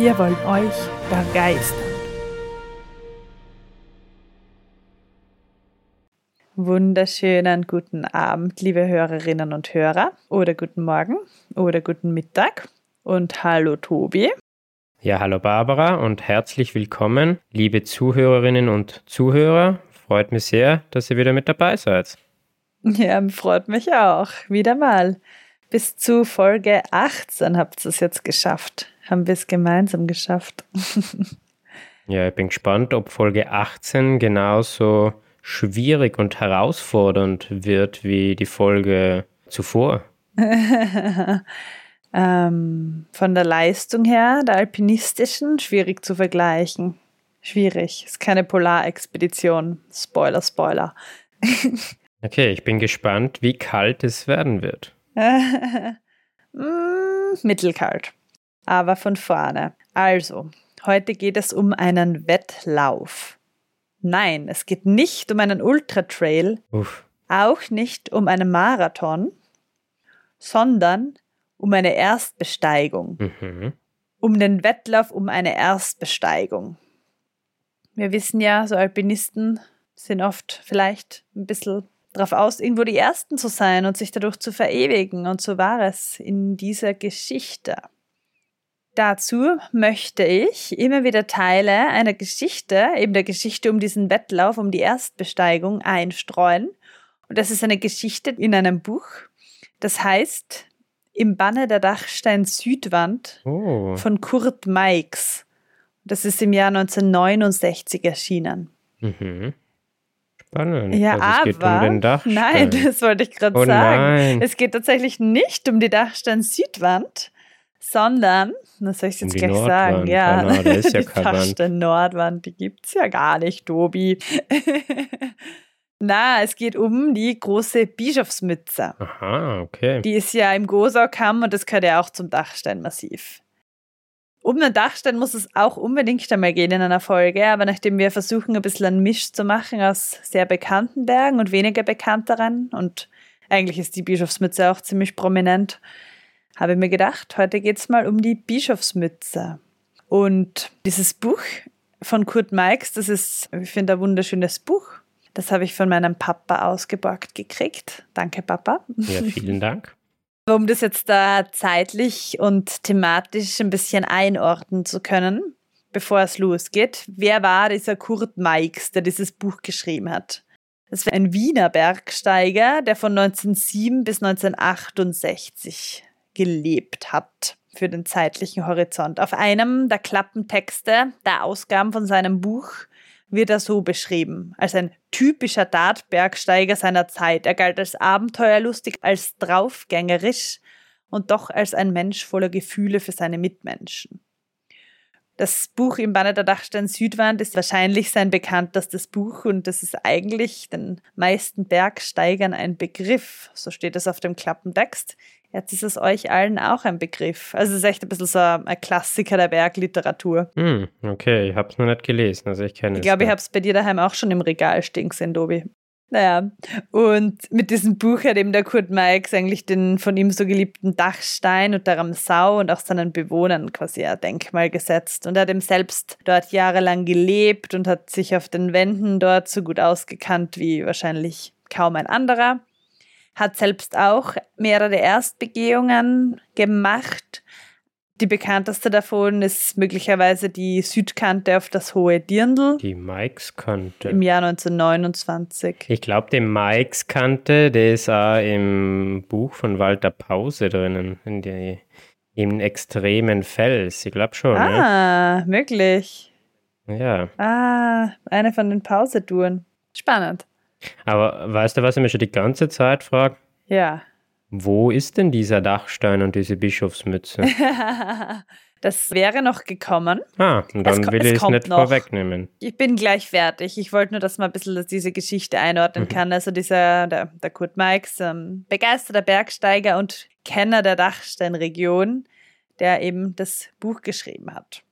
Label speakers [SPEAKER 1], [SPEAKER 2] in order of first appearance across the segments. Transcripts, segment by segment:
[SPEAKER 1] Wir wollen euch begeistern. Wunderschönen guten Abend, liebe Hörerinnen und Hörer, oder guten Morgen oder guten Mittag und hallo Tobi.
[SPEAKER 2] Ja, hallo Barbara und herzlich willkommen, liebe Zuhörerinnen und Zuhörer. Freut mich sehr, dass ihr wieder mit dabei seid.
[SPEAKER 1] Ja, freut mich auch. Wieder mal. Bis zu Folge 18 habt ihr es jetzt geschafft. Haben wir es gemeinsam geschafft.
[SPEAKER 2] ja, ich bin gespannt, ob Folge 18 genauso schwierig und herausfordernd wird wie die Folge zuvor?
[SPEAKER 1] ähm, von der Leistung her, der alpinistischen, schwierig zu vergleichen. Schwierig. Ist keine Polarexpedition. Spoiler, Spoiler.
[SPEAKER 2] okay, ich bin gespannt, wie kalt es werden wird.
[SPEAKER 1] mm, mittelkalt. Aber von vorne. Also, heute geht es um einen Wettlauf. Nein, es geht nicht um einen Ultratrail, Uff. auch nicht um einen Marathon, sondern um eine Erstbesteigung. Mhm. Um den Wettlauf um eine Erstbesteigung. Wir wissen ja, so Alpinisten sind oft vielleicht ein bisschen darauf aus, irgendwo die Ersten zu sein und sich dadurch zu verewigen. Und so war es in dieser Geschichte. Dazu möchte ich immer wieder Teile einer Geschichte, eben der Geschichte um diesen Wettlauf, um die Erstbesteigung einstreuen. Und das ist eine Geschichte in einem Buch. Das heißt Im Banne der Dachstein Südwand oh. von Kurt Meix. Das ist im Jahr 1969 erschienen. Mhm.
[SPEAKER 2] Spannend.
[SPEAKER 1] Ja, also es aber, geht um den Dachstein. Nein, das wollte ich gerade oh, sagen. Nein. Es geht tatsächlich nicht um die Dachstein Südwand, sondern, das soll ich jetzt um gleich Nordwand. sagen, ja, oh, no, ist ja die Dachstein Nordwand, die gibt es ja gar nicht, Tobi. Na, es geht um die große Bischofsmütze.
[SPEAKER 2] Aha, okay.
[SPEAKER 1] Die ist ja im Gosaukamm und das gehört ja auch zum Dachsteinmassiv. Um den Dachstein muss es auch unbedingt einmal gehen in einer Folge, aber nachdem wir versuchen, ein bisschen einen Misch zu machen aus sehr bekannten Bergen und weniger bekannteren und eigentlich ist die Bischofsmütze auch ziemlich prominent, habe ich mir gedacht, heute geht es mal um die Bischofsmütze. Und dieses Buch von Kurt Meix, das ist, ich finde, ein wunderschönes Buch. Das habe ich von meinem Papa ausgeborgt gekriegt. Danke, Papa.
[SPEAKER 2] Ja, vielen Dank.
[SPEAKER 1] Um das jetzt da zeitlich und thematisch ein bisschen einordnen zu können, bevor es losgeht, wer war dieser Kurt Meix, der dieses Buch geschrieben hat? Das war ein Wiener Bergsteiger, der von 1907 bis 1968 gelebt hat für den zeitlichen Horizont. Auf einem der Klappentexte der Ausgaben von seinem Buch wird er so beschrieben, als ein typischer Dartbergsteiger seiner Zeit. Er galt als abenteuerlustig, als draufgängerisch und doch als ein Mensch voller Gefühle für seine Mitmenschen. Das Buch im Banner der Dachstein Südwand ist wahrscheinlich sein bekanntestes Buch und das ist eigentlich den meisten Bergsteigern ein Begriff, so steht es auf dem Klappentext. Jetzt ist es euch allen auch ein Begriff. Also es ist echt ein bisschen so ein Klassiker der Bergliteratur.
[SPEAKER 2] Mm, okay, ich habe es noch nicht gelesen, also ich kenne
[SPEAKER 1] es. Ich glaube, ich habe es bei dir daheim auch schon im Regal stehen gesehen, Dobi. Naja, und mit diesem Buch hat eben der Kurt Meix eigentlich den von ihm so geliebten Dachstein und der Ramsau und auch seinen Bewohnern quasi ein Denkmal gesetzt. Und er hat eben selbst dort jahrelang gelebt und hat sich auf den Wänden dort so gut ausgekannt wie wahrscheinlich kaum ein anderer hat selbst auch mehrere Erstbegehungen gemacht. Die bekannteste davon ist möglicherweise die Südkante auf das Hohe Dirndl.
[SPEAKER 2] Die Mikes-Kante.
[SPEAKER 1] Im Jahr 1929.
[SPEAKER 2] Ich glaube, die Mikes-Kante, der ist auch im Buch von Walter Pause drinnen. In die, Im extremen Fels. Ich glaube schon.
[SPEAKER 1] Ah, ne? möglich.
[SPEAKER 2] Ja.
[SPEAKER 1] Ah, eine von den Pausetouren. Spannend.
[SPEAKER 2] Aber weißt du, was ich mir schon die ganze Zeit frage?
[SPEAKER 1] Ja.
[SPEAKER 2] Wo ist denn dieser Dachstein und diese Bischofsmütze?
[SPEAKER 1] Das wäre noch gekommen.
[SPEAKER 2] Ah, und dann es, will ich es nicht noch. vorwegnehmen.
[SPEAKER 1] Ich bin gleich fertig. Ich wollte nur, dass man ein bisschen diese Geschichte einordnen mhm. kann. Also dieser, der, der Kurt Mikes, ähm, begeisterter Bergsteiger und Kenner der Dachsteinregion, der eben das Buch geschrieben hat.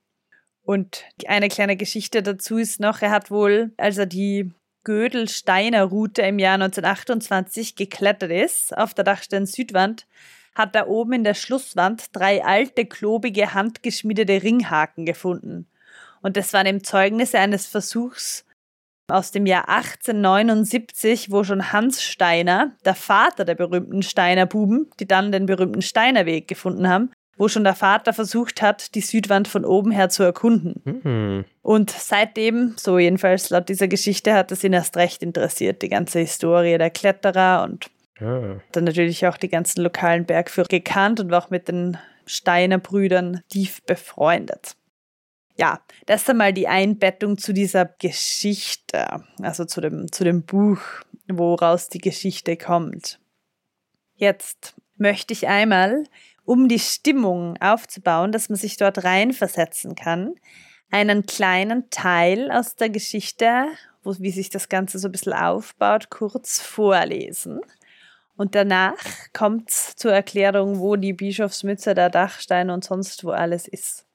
[SPEAKER 1] Und eine kleine Geschichte dazu ist noch, er hat wohl, als er die Gödelsteiner Route im Jahr 1928 geklettert ist, auf der Dachstein Südwand, hat er oben in der Schlusswand drei alte, klobige, handgeschmiedete Ringhaken gefunden. Und das waren eben Zeugnisse eines Versuchs aus dem Jahr 1879, wo schon Hans Steiner, der Vater der berühmten Steiner Buben, die dann den berühmten Steinerweg gefunden haben, wo schon der Vater versucht hat, die Südwand von oben her zu erkunden. Mhm. Und seitdem, so jedenfalls laut dieser Geschichte, hat es ihn erst recht interessiert, die ganze Historie der Kletterer und ja. dann natürlich auch die ganzen lokalen Bergführer gekannt und war auch mit den Steiner Brüdern tief befreundet. Ja, das ist einmal die Einbettung zu dieser Geschichte, also zu dem, zu dem Buch, woraus die Geschichte kommt. Jetzt möchte ich einmal um die Stimmung aufzubauen, dass man sich dort reinversetzen kann, einen kleinen Teil aus der Geschichte, wo, wie sich das Ganze so ein bisschen aufbaut, kurz vorlesen. Und danach kommt es zur Erklärung, wo die Bischofsmütze, der Dachstein und sonst wo alles ist.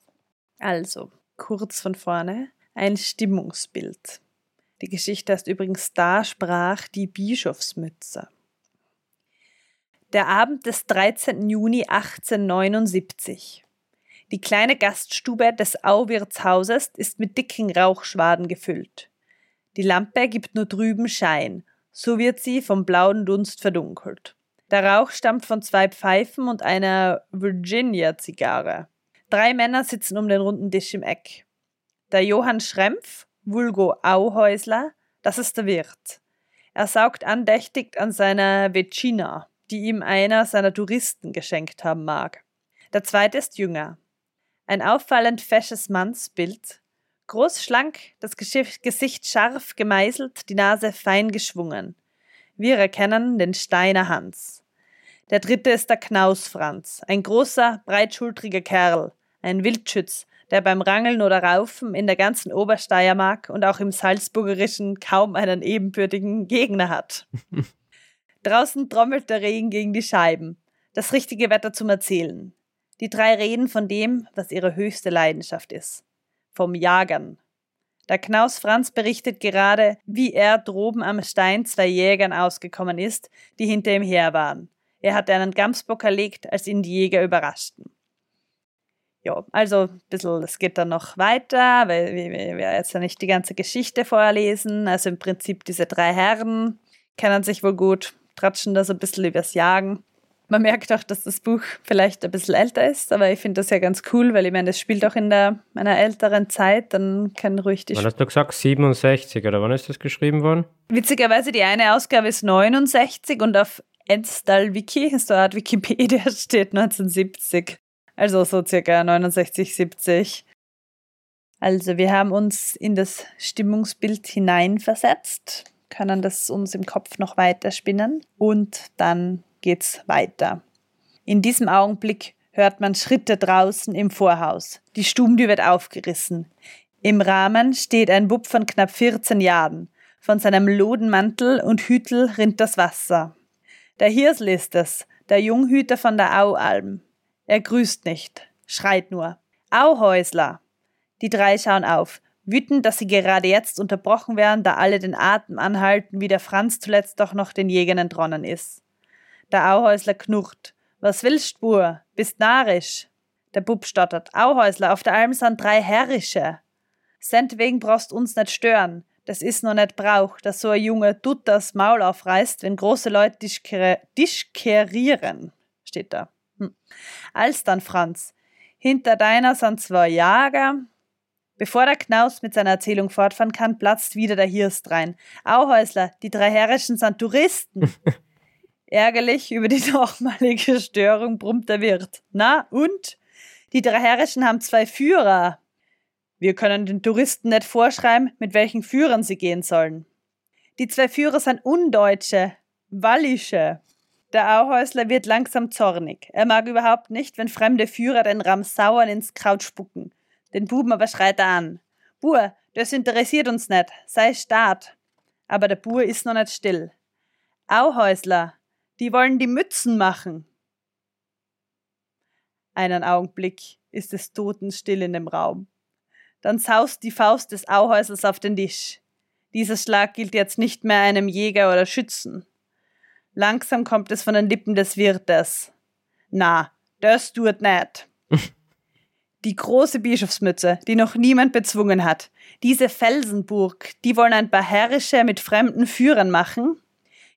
[SPEAKER 1] Also, kurz von vorne, ein Stimmungsbild. Die Geschichte heißt übrigens, da sprach die Bischofsmütze. Der Abend des 13. Juni 1879. Die kleine Gaststube des Auwirtshauses ist mit dicken Rauchschwaden gefüllt. Die Lampe gibt nur trüben Schein, so wird sie vom blauen Dunst verdunkelt. Der Rauch stammt von zwei Pfeifen und einer Virginia-Zigarre. Drei Männer sitzen um den runden Tisch im Eck. Der Johann Schrempf, Vulgo Auhäusler, das ist der Wirt. Er saugt andächtig an seiner Vecina die ihm einer seiner Touristen geschenkt haben mag. Der zweite ist jünger. Ein auffallend fesches Mannsbild, groß, schlank, das Gesicht scharf gemeißelt, die Nase fein geschwungen. Wir erkennen den Steiner Hans. Der dritte ist der Knaus Franz, ein großer, breitschultriger Kerl, ein Wildschütz, der beim Rangeln oder Raufen in der ganzen Obersteiermark und auch im Salzburgerischen kaum einen ebenbürtigen Gegner hat. Draußen trommelt der Regen gegen die Scheiben. Das richtige Wetter zum Erzählen. Die drei reden von dem, was ihre höchste Leidenschaft ist. Vom Jagern. Der Knaus Franz berichtet gerade, wie er droben am Stein zwei Jägern ausgekommen ist, die hinter ihm her waren. Er hatte einen Gamsbock erlegt, als ihn die Jäger überraschten. Ja, also ein bisschen, es geht dann noch weiter, weil wir, wir jetzt ja nicht die ganze Geschichte vorlesen. Also im Prinzip diese drei Herren kennen sich wohl gut, tratschen da so ein bisschen übers Jagen. Man merkt auch, dass das Buch vielleicht ein bisschen älter ist, aber ich finde das ja ganz cool, weil ich meine, das spielt auch in der, einer älteren Zeit, dann kann ruhig die...
[SPEAKER 2] Wann hast du gesagt? 67 oder wann ist das geschrieben worden?
[SPEAKER 1] Witzigerweise, die eine Ausgabe ist 69 und auf Enstal Wiki, so eine Art Wikipedia, steht 1970. Also so circa 69, 70. Also wir haben uns in das Stimmungsbild hineinversetzt können das uns im Kopf noch weiter spinnen und dann geht's weiter. In diesem Augenblick hört man Schritte draußen im Vorhaus. Die Stummtür wird aufgerissen. Im Rahmen steht ein Bub von knapp 14 Jahren. Von seinem Lodenmantel und Hütel rinnt das Wasser. Der Hirsel ist es, der Junghüter von der Aualm. Er grüßt nicht, schreit nur. Auhäusler! Die drei schauen auf. Wütend, dass sie gerade jetzt unterbrochen werden, da alle den Atem anhalten, wie der Franz zuletzt doch noch den Jägern entronnen ist. Der Auhäusler knurrt. Was willst, Bur? Bist narisch? Der Bub stottert. Auhäusler, auf der Alm sind drei Herrische. Sentwegen brauchst uns nicht stören. Das ist noch nicht Brauch, dass so ein Junge tut das Maul aufreißt, wenn große Leute dischkerieren, steht da. Hm. Als dann, Franz. Hinter deiner sind zwei Jager, Bevor der Knaus mit seiner Erzählung fortfahren kann, platzt wieder der Hirst rein. Auhäusler, die drei Herrischen sind Touristen. Ärgerlich über die nochmalige Störung brummt der Wirt. Na, und? Die drei Herrischen haben zwei Führer. Wir können den Touristen nicht vorschreiben, mit welchen Führern sie gehen sollen. Die zwei Führer sind Undeutsche, Wallische. Der Auhäusler wird langsam zornig. Er mag überhaupt nicht, wenn fremde Führer den Ramsauern ins Kraut spucken. Den Buben aber schreit er an. Bur, das interessiert uns nicht. Sei Staat. Aber der Bur ist noch nicht still. Auhäusler, die wollen die Mützen machen. Einen Augenblick ist es totenstill in dem Raum. Dann saust die Faust des Auhäuslers auf den Tisch. Dieser Schlag gilt jetzt nicht mehr einem Jäger oder Schützen. Langsam kommt es von den Lippen des Wirtes. Na, das tut nicht. Die große Bischofsmütze, die noch niemand bezwungen hat. Diese Felsenburg, die wollen ein paar Herrische mit fremden Führern machen.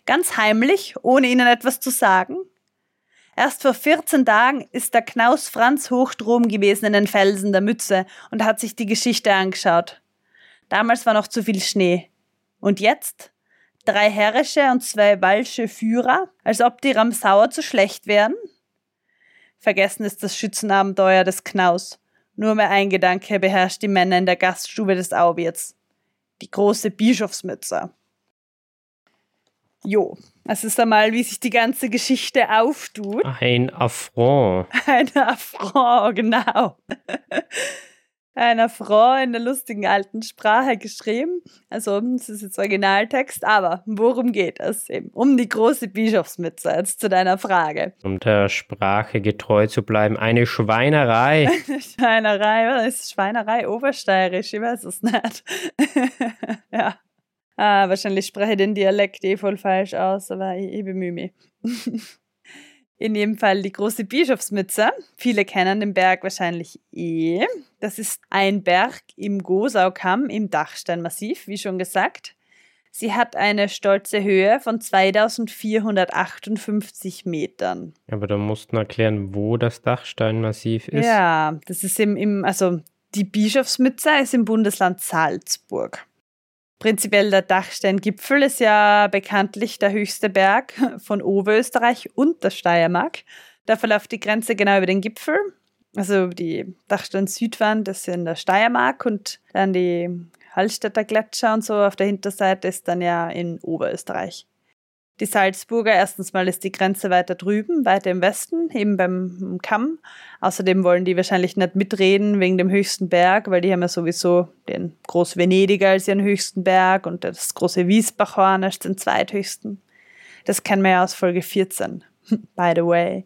[SPEAKER 1] Ganz heimlich, ohne ihnen etwas zu sagen. Erst vor 14 Tagen ist der Knaus Franz Hochtrom gewesen in den Felsen der Mütze und hat sich die Geschichte angeschaut. Damals war noch zu viel Schnee. Und jetzt? Drei herrische und zwei walsche Führer, als ob die Ramsauer zu schlecht wären? Vergessen ist das Schützenabenteuer des Knaus. Nur mehr ein Gedanke beherrscht die Männer in der Gaststube des Auwirts. Die große Bischofsmütze. Jo, das ist einmal, wie sich die ganze Geschichte auftut.
[SPEAKER 2] Ein Affront.
[SPEAKER 1] Ein Affront, genau. Einer Frau in der lustigen alten Sprache geschrieben. Also, das ist jetzt Originaltext, aber worum geht es eben? Um die große Bischofsmütze, jetzt zu deiner Frage.
[SPEAKER 2] Um der Sprache getreu zu bleiben, eine Schweinerei.
[SPEAKER 1] Eine Schweinerei, was ist Schweinerei obersteirisch? Ich weiß es nicht. ja. Ah, wahrscheinlich spreche ich den Dialekt eh voll falsch aus, aber ich, ich bemühe mich. In jedem Fall die große Bischofsmütze. Viele kennen den Berg wahrscheinlich eh. Das ist ein Berg im Gosaukamm im Dachsteinmassiv, wie schon gesagt. Sie hat eine stolze Höhe von 2458 Metern.
[SPEAKER 2] Aber da musst du erklären, wo das Dachsteinmassiv ist.
[SPEAKER 1] Ja, das ist im, im also die Bischofsmütze ist im Bundesland Salzburg. Prinzipiell der Dachsteingipfel ist ja bekanntlich der höchste Berg von Oberösterreich und der Steiermark. Da verläuft die Grenze genau über den Gipfel. Also die Dachstein-Südwand ist in der Steiermark und dann die Hallstätter Gletscher und so auf der Hinterseite ist dann ja in Oberösterreich. Die Salzburger, erstens mal ist die Grenze weiter drüben, weiter im Westen, eben beim Kamm. Außerdem wollen die wahrscheinlich nicht mitreden wegen dem höchsten Berg, weil die haben ja sowieso den Groß-Venediger als ihren höchsten Berg und das große Wiesbachhorn als den zweithöchsten. Das kennen wir ja aus Folge 14, by the way.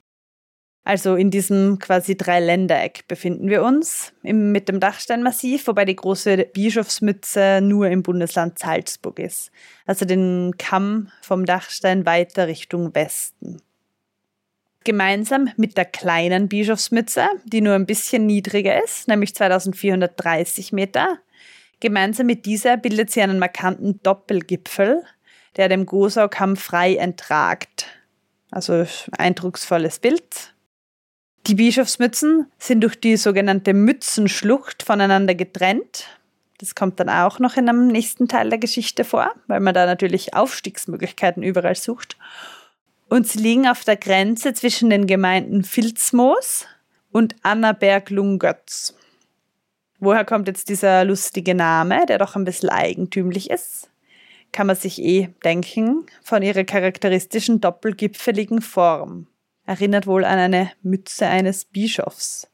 [SPEAKER 1] Also in diesem quasi Dreiländereck befinden wir uns im, mit dem Dachsteinmassiv, wobei die große Bischofsmütze nur im Bundesland Salzburg ist. Also den Kamm vom Dachstein weiter Richtung Westen. Gemeinsam mit der kleinen Bischofsmütze, die nur ein bisschen niedriger ist, nämlich 2430 Meter, gemeinsam mit dieser bildet sie einen markanten Doppelgipfel, der dem Gosaukamm frei entragt. Also eindrucksvolles Bild, die Bischofsmützen sind durch die sogenannte Mützenschlucht voneinander getrennt. Das kommt dann auch noch in einem nächsten Teil der Geschichte vor, weil man da natürlich Aufstiegsmöglichkeiten überall sucht. Und sie liegen auf der Grenze zwischen den Gemeinden Filzmoos und Annaberg-Lungötz. Woher kommt jetzt dieser lustige Name, der doch ein bisschen eigentümlich ist? Kann man sich eh denken, von ihrer charakteristischen doppelgipfeligen Form erinnert wohl an eine Mütze eines Bischofs.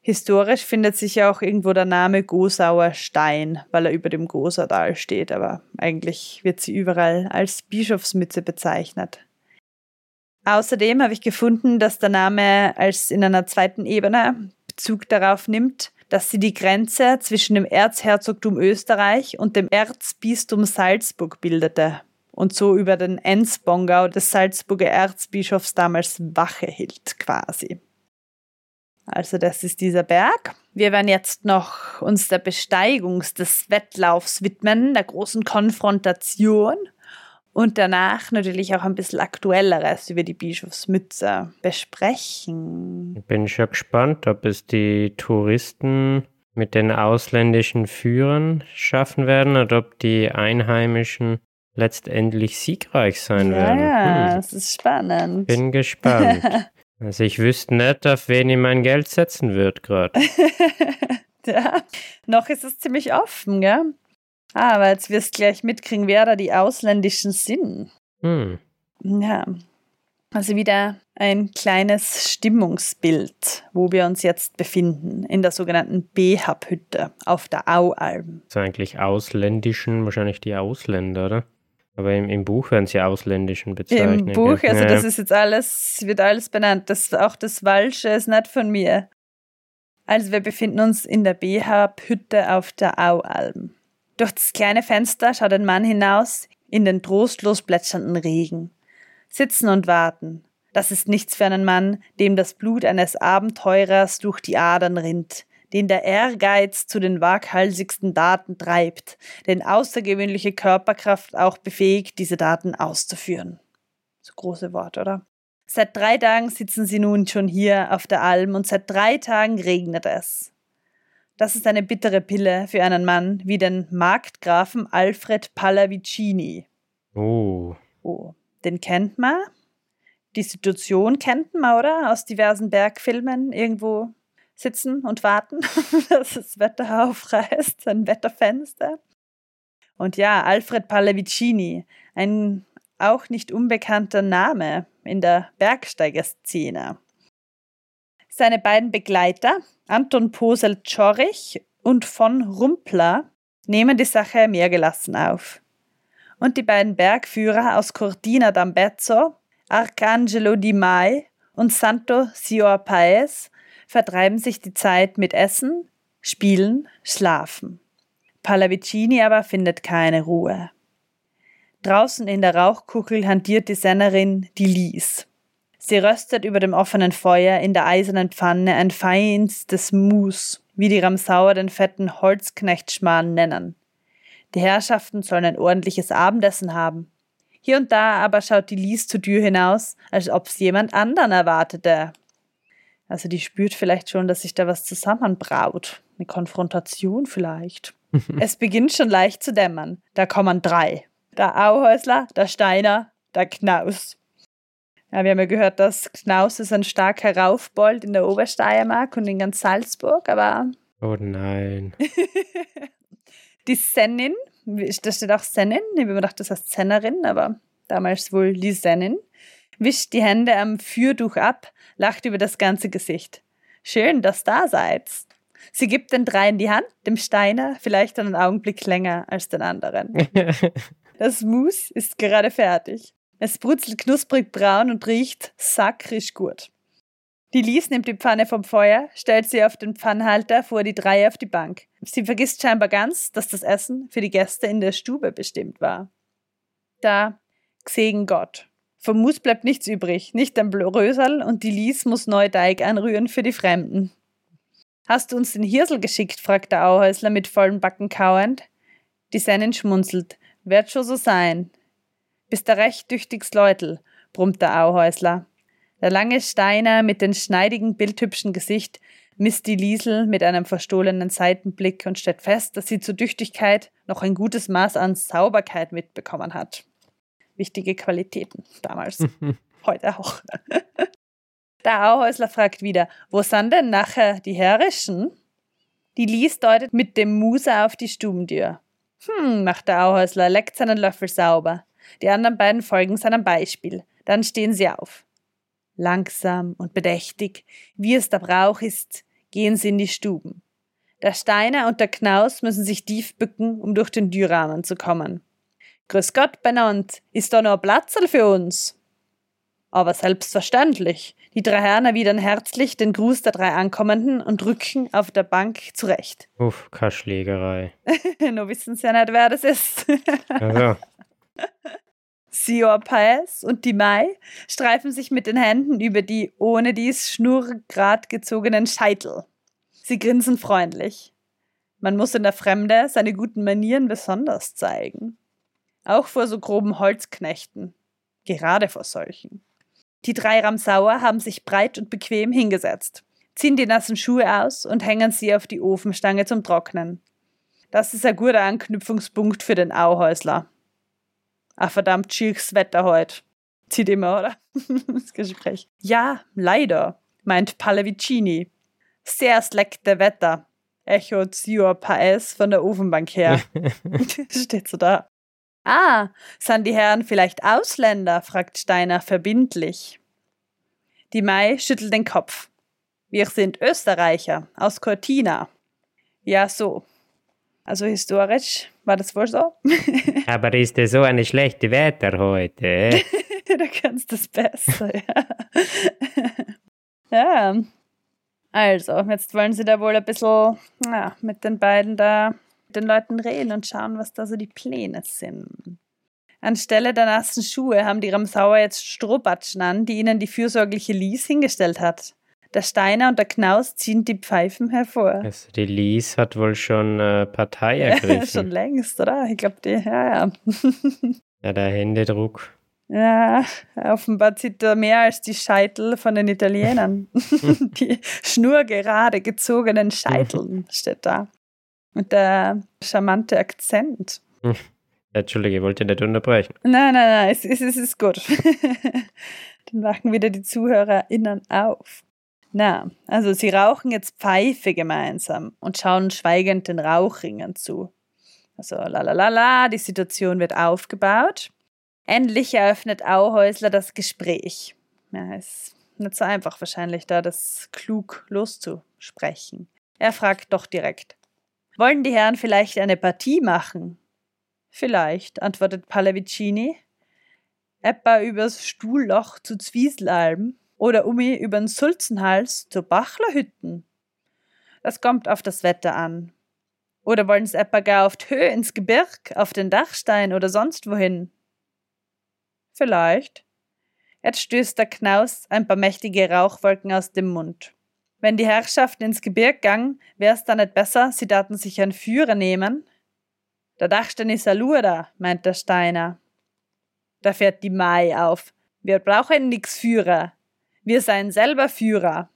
[SPEAKER 1] Historisch findet sich ja auch irgendwo der Name Gosauer Stein, weil er über dem Gosautal steht, aber eigentlich wird sie überall als Bischofsmütze bezeichnet. Außerdem habe ich gefunden, dass der Name als in einer zweiten Ebene Bezug darauf nimmt, dass sie die Grenze zwischen dem Erzherzogtum Österreich und dem Erzbistum Salzburg bildete und so über den Enzbongau des Salzburger Erzbischofs damals Wache hielt quasi. Also das ist dieser Berg. Wir werden jetzt noch uns der Besteigung des Wettlaufs widmen, der großen Konfrontation und danach natürlich auch ein bisschen Aktuelleres über die Bischofsmütze besprechen.
[SPEAKER 2] Ich bin schon gespannt, ob es die Touristen mit den ausländischen Führern schaffen werden oder ob die Einheimischen letztendlich siegreich sein
[SPEAKER 1] ja,
[SPEAKER 2] werden.
[SPEAKER 1] Ja, hm. das ist spannend.
[SPEAKER 2] Bin gespannt. also ich wüsste nicht, auf wen ich mein Geld setzen würde gerade.
[SPEAKER 1] ja, noch ist es ziemlich offen, gell? Ah, aber jetzt wirst du gleich mitkriegen, wer da die ausländischen sind.
[SPEAKER 2] Hm.
[SPEAKER 1] Ja. Also wieder ein kleines Stimmungsbild, wo wir uns jetzt befinden, in der sogenannten B-Hub-Hütte auf der Aualm.
[SPEAKER 2] So eigentlich ausländischen, wahrscheinlich die Ausländer, oder? Aber im, im Buch werden sie ausländischen bezeichnet.
[SPEAKER 1] Im Buch, also ja. das ist jetzt alles, wird alles benannt. Das, auch das Walsche ist nicht von mir. Also wir befinden uns in der B-Hub-Hütte auf der Aualm. Durch das kleine Fenster schaut ein Mann hinaus in den trostlos plätschernden Regen. Sitzen und warten. Das ist nichts für einen Mann, dem das Blut eines Abenteurers durch die Adern rinnt, den der Ehrgeiz zu den waghalsigsten Daten treibt, den außergewöhnliche Körperkraft auch befähigt, diese Daten auszuführen. So große Wort, oder? Seit drei Tagen sitzen sie nun schon hier auf der Alm und seit drei Tagen regnet es. Das ist eine bittere Pille für einen Mann wie den Markgrafen Alfred Pallavicini.
[SPEAKER 2] Oh.
[SPEAKER 1] Oh. Den kennt man. Die Situation kennt man, oder? Aus diversen Bergfilmen irgendwo sitzen und warten, dass das Wetter aufreißt, ein Wetterfenster. Und ja, Alfred Pallavicini, ein auch nicht unbekannter Name in der Bergsteigerszene. Seine beiden Begleiter, Anton Posel-Czorich und von Rumpler, nehmen die Sache mehr gelassen auf und die beiden Bergführer aus Cortina d'Ambezzo, Arcangelo Di Mai und Santo Sior Paes vertreiben sich die Zeit mit Essen, Spielen, Schlafen. Pallavicini aber findet keine Ruhe. Draußen in der Rauchkuchel hantiert die Sennerin die Lies. Sie röstet über dem offenen Feuer in der eisernen Pfanne ein feinstes Mus, wie die Ramsauer den fetten Holzknechtschmarrn nennen. Die Herrschaften sollen ein ordentliches Abendessen haben. Hier und da aber schaut die Lies zur Tür hinaus, als ob es jemand anderen erwartete. Also die spürt vielleicht schon, dass sich da was zusammenbraut. Eine Konfrontation vielleicht. es beginnt schon leicht zu dämmern. Da kommen drei. Der Auhäusler, der Steiner, der Knaus. Ja, wir haben ja gehört, dass Knaus ist ein starker Raufbold in der Obersteiermark und in ganz Salzburg, aber.
[SPEAKER 2] Oh nein.
[SPEAKER 1] Die Sennin, da steht auch Sennin, ich habe mir gedacht, das heißt Sennerin, aber damals wohl die Sennin, wischt die Hände am Fürduch ab, lacht über das ganze Gesicht. Schön, dass da seid. Sie gibt den dreien die Hand, dem Steiner vielleicht einen Augenblick länger als den anderen. Das Mousse ist gerade fertig. Es brutzelt knusprig braun und riecht sakrisch gut. Die Lies nimmt die Pfanne vom Feuer, stellt sie auf den Pfannhalter vor die drei auf die Bank. Sie vergisst scheinbar ganz, dass das Essen für die Gäste in der Stube bestimmt war. Da, gsegen Gott. Vom Mus bleibt nichts übrig, nicht ein Rösal und die Lies muss neu Teig anrühren für die Fremden. Hast du uns den Hirsel geschickt? fragt der Auhäusler mit vollen Backen kauend. Die Sennen schmunzelt. Wird schon so sein. Bist der recht tüchtigs Leutel, brummt der Auhäusler. Der lange Steiner mit dem schneidigen, bildhübschen Gesicht misst die Liesel mit einem verstohlenen Seitenblick und stellt fest, dass sie zur Tüchtigkeit noch ein gutes Maß an Sauberkeit mitbekommen hat. Wichtige Qualitäten damals. Heute auch. Der Auhäusler fragt wieder, wo sind denn nachher die Herrischen? Die Lies deutet mit dem Muse auf die Stubentür. Hm, macht der Auhäusler, leckt seinen Löffel sauber. Die anderen beiden folgen seinem Beispiel. Dann stehen sie auf. Langsam und bedächtig, wie es der Brauch ist, gehen sie in die Stuben. Der Steiner und der Knaus müssen sich tief bücken, um durch den Türrahmen zu kommen. Grüß Gott, benannt, ist da noch Platzl für uns? Aber selbstverständlich. Die drei Herren erwidern herzlich den Gruß der drei Ankommenden und rücken auf der Bank zurecht.
[SPEAKER 2] Uff, keine Schlägerei.
[SPEAKER 1] Nur wissen sie ja nicht, wer das ist.
[SPEAKER 2] also.
[SPEAKER 1] Sior Paes und die Mai streifen sich mit den Händen über die ohne dies schnurgrad gezogenen Scheitel. Sie grinsen freundlich. Man muss in der Fremde seine guten Manieren besonders zeigen. Auch vor so groben Holzknechten. Gerade vor solchen. Die drei Ramsauer haben sich breit und bequem hingesetzt, ziehen die nassen Schuhe aus und hängen sie auf die Ofenstange zum Trocknen. Das ist ein guter Anknüpfungspunkt für den Auhäusler. Ach verdammt schieres Wetter heute. Zieht immer, oder? das Gespräch. Ja, leider, meint Pallavicini. Sehr sleckte Wetter, echot Sior Paes von der Ofenbank her. Steht so da. Ah, sind die Herren vielleicht Ausländer? fragt Steiner verbindlich. Die Mai schüttelt den Kopf. Wir sind Österreicher aus Cortina. Ja, so. Also historisch war das wohl so.
[SPEAKER 2] Aber ist es so eine schlechte Wetter heute?
[SPEAKER 1] du kannst das besser, ja. ja. Also, jetzt wollen sie da wohl ein bisschen ja, mit den beiden da, den Leuten reden und schauen, was da so die Pläne sind. Anstelle der nassen Schuhe haben die Ramsauer jetzt Strohbatschen an, die ihnen die fürsorgliche Lies hingestellt hat. Der Steiner und der Knaus ziehen die Pfeifen hervor.
[SPEAKER 2] Also die Lies hat wohl schon äh, Partei ergriffen. Ja,
[SPEAKER 1] schon längst, oder? Ich glaube, die, ja, ja.
[SPEAKER 2] ja, der Händedruck.
[SPEAKER 1] Ja, offenbar zieht er mehr als die Scheitel von den Italienern. die schnurgerade gezogenen Scheiteln steht da. Und der charmante Akzent.
[SPEAKER 2] Entschuldige, ich wollte nicht unterbrechen.
[SPEAKER 1] Nein, nein, nein, es, es, es ist gut. Dann wachen wieder die ZuhörerInnen auf. Na, also sie rauchen jetzt Pfeife gemeinsam und schauen schweigend den Rauchringen zu. Also la la la la, die Situation wird aufgebaut. Endlich eröffnet Auhäusler das Gespräch. Ja, ist nicht so einfach wahrscheinlich, da das klug loszusprechen. Er fragt doch direkt. Wollen die Herren vielleicht eine Partie machen? Vielleicht, antwortet Pallavicini. Etwa übers Stuhlloch zu Zwieselalben oder umi übern Sulzenhals zu Bachlerhütten. Das kommt auf das Wetter an. Oder wollen sie etwa gar auf Höhe ins Gebirg, auf den Dachstein oder sonst wohin? Vielleicht. Jetzt stößt der Knaus ein paar mächtige Rauchwolken aus dem Mund. Wenn die Herrschaften ins Gebirg gang, wär's da nicht besser, sie daten sich einen Führer nehmen? Der Dachstein ist da, meint der Steiner. Da fährt die Mai auf. Wir brauchen nix Führer. Wir seien selber Führer.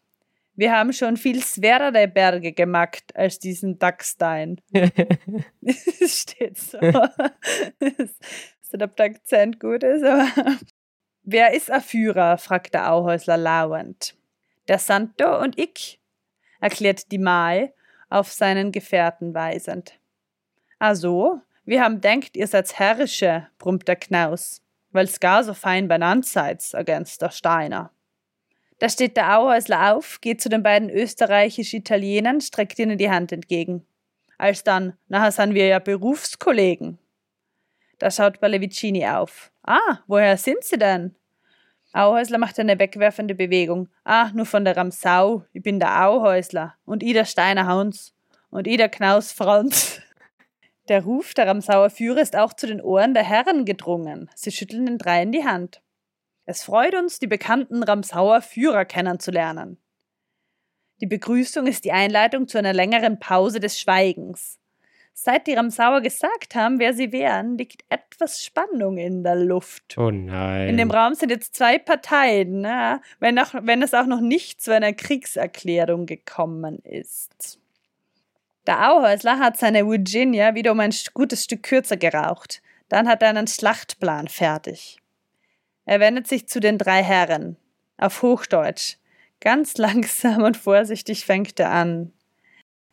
[SPEAKER 1] Wir haben schon viel schwerere Berge gemacht als diesen Dachstein. das steht so. so ob der Akzent gut ist, aber. Wer ist ein Führer? fragt der Auhäusler lauernd. Der Santo und ich, erklärt die Mai auf seinen Gefährten weisend. Ah so, wir haben denkt, ihr seid herrische, brummt der Knaus, weil's gar so fein benannt seid, ergänzt der Steiner. Da steht der Auhäusler auf, geht zu den beiden österreichisch-Italienern, streckt ihnen die Hand entgegen. Als dann, nachher sind wir ja Berufskollegen. Da schaut Balevicini auf. Ah, woher sind Sie denn? Auhäusler macht eine wegwerfende Bewegung. Ah, nur von der Ramsau. Ich bin der Auhäusler. Und ich der Steiner Hans. Und ich der Knaus Franz. Der Ruf der Ramsauer Führer ist auch zu den Ohren der Herren gedrungen. Sie schütteln den dreien die Hand. Es freut uns, die bekannten Ramsauer Führer kennenzulernen. Die Begrüßung ist die Einleitung zu einer längeren Pause des Schweigens. Seit die Ramsauer gesagt haben, wer sie wären, liegt etwas Spannung in der Luft.
[SPEAKER 2] Oh nein.
[SPEAKER 1] In dem Raum sind jetzt zwei Parteien, ne? wenn, auch, wenn es auch noch nicht zu einer Kriegserklärung gekommen ist. Der Auhäusler hat seine Virginia wieder um ein gutes Stück kürzer geraucht. Dann hat er einen Schlachtplan fertig. Er wendet sich zu den drei Herren. Auf Hochdeutsch. Ganz langsam und vorsichtig fängt er an.